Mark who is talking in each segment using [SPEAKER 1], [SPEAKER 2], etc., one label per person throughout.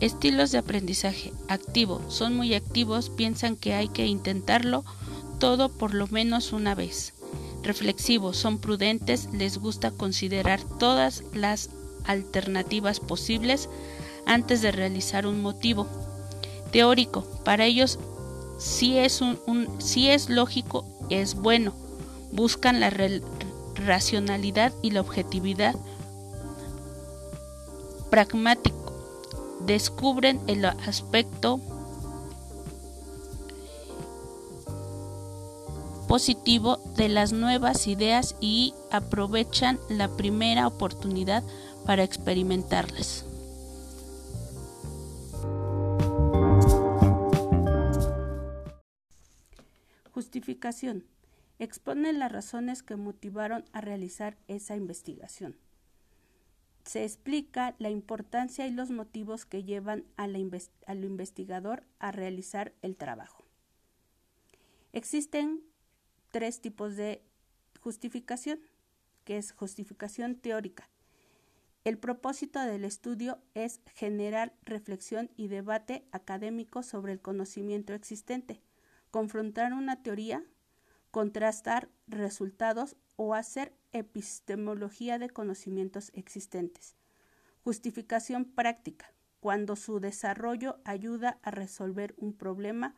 [SPEAKER 1] Estilos de aprendizaje. Activo. Son muy activos, piensan que hay que intentarlo todo por lo menos una vez. Reflexivos. Son prudentes, les gusta considerar todas las alternativas posibles antes de realizar un motivo. Teórico. Para ellos si es, un, es lógico, es bueno. Buscan la racionalidad y la objetividad. Pragmático descubren el aspecto positivo de las nuevas ideas y aprovechan la primera oportunidad para experimentarlas. Justificación. Expone las razones que motivaron a realizar esa investigación se explica la importancia y los motivos que llevan al investigador a realizar el trabajo. Existen tres tipos de justificación, que es justificación teórica. El propósito del estudio es generar reflexión y debate académico sobre el conocimiento existente, confrontar una teoría, contrastar resultados o hacer epistemología de conocimientos existentes. Justificación práctica, cuando su desarrollo ayuda a resolver un problema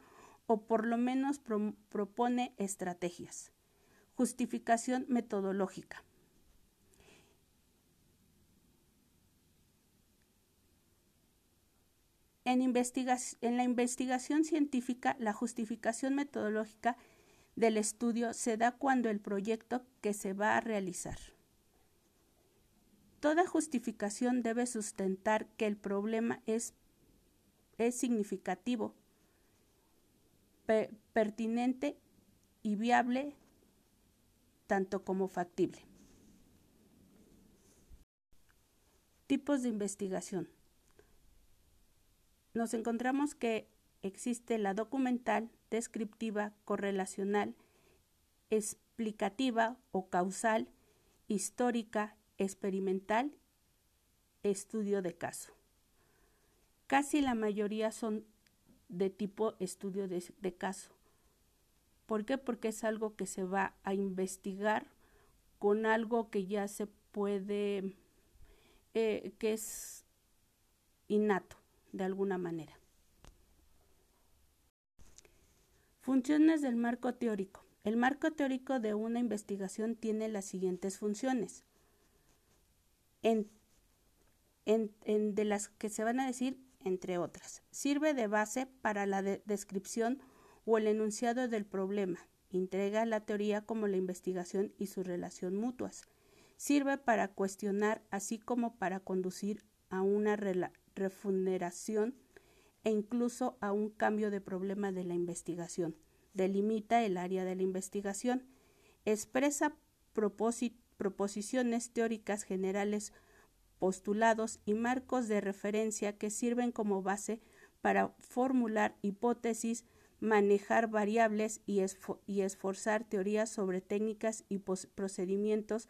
[SPEAKER 1] o por lo menos propone estrategias. Justificación metodológica. En, en, la investigación científica, la justificación metodológica del estudio se da cuando el proyecto que se va a realizar. Toda justificación debe sustentar que el problema es, es significativo, pertinente y viable, tanto como factible. Tipos de investigación. Nos encontramos que existe la documental, descriptiva, correlacional, explicativa o causal, histórica, experimental, estudio de caso. Casi la mayoría son de tipo estudio de, caso. ¿Por qué? Porque es algo que se va a investigar con algo que ya se puede, eh, que es innato de alguna manera. Funciones del marco teórico. El marco teórico de una investigación tiene las siguientes funciones. En, de las que se van a decir, entre otras. Sirve de base para la descripción o el enunciado del problema. Entrega la teoría como la investigación y su relación mutuas. Sirve para cuestionar, así como para conducir a una refuneración e incluso a un cambio de problema de la investigación. Delimita el área de la investigación. Expresa proposiciones teóricas generales, postulados y marcos de referencia que sirven como base para formular hipótesis, manejar variables y, y esforzar teorías sobre técnicas y procedimientos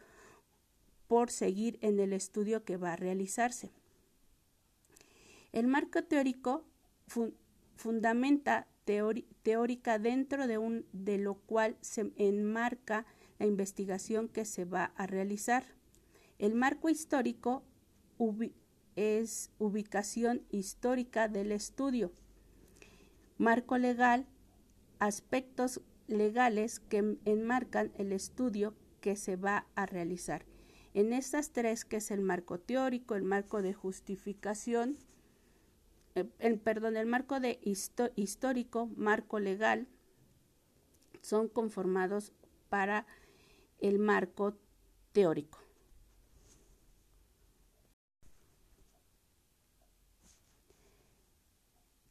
[SPEAKER 1] por seguir en el estudio que va a realizarse. El marco teórico fundamenta teórica dentro de, un, de lo cual se enmarca la investigación que se va a realizar. El marco histórico es ubicación histórica del estudio. Marco legal, aspectos legales que enmarcan el estudio que se va a realizar. En estas tres, que es el marco teórico, el marco de justificación el, eh, perdón, el marco de histórico, marco legal, son conformados para el marco teórico.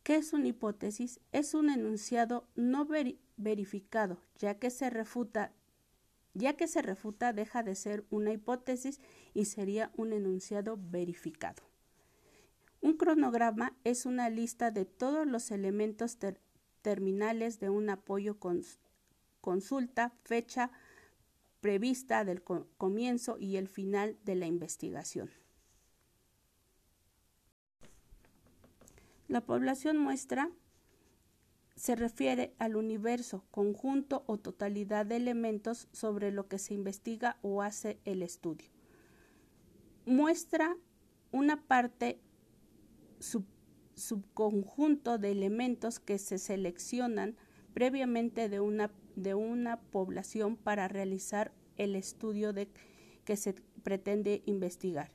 [SPEAKER 1] ¿Qué es una hipótesis? Es un enunciado no verificado, ya que se refuta ya que se refuta deja de ser una hipótesis y sería un enunciado verificado. Un cronograma es una lista de todos los elementos terminales de un apoyo con consulta, fecha prevista del comienzo y el final de la investigación. La población muestra se refiere al universo, conjunto o totalidad de elementos sobre lo que se investiga o hace el estudio. Muestra una parte subconjunto de elementos que se seleccionan previamente de una, de una población para realizar el estudio de, que se pretende investigar.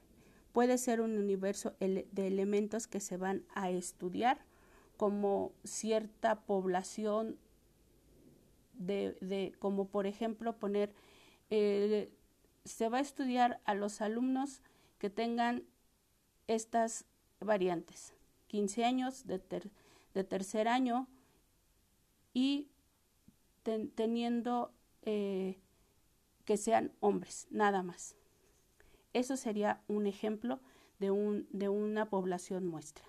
[SPEAKER 1] Puede ser un universo de elementos que se van a estudiar como cierta población de, como por ejemplo poner eh, se va a estudiar a los alumnos que tengan estas variantes 15 años de, de tercer año y teniendo eh, que sean hombres, nada más. Eso sería un ejemplo de, un, de una población muestra.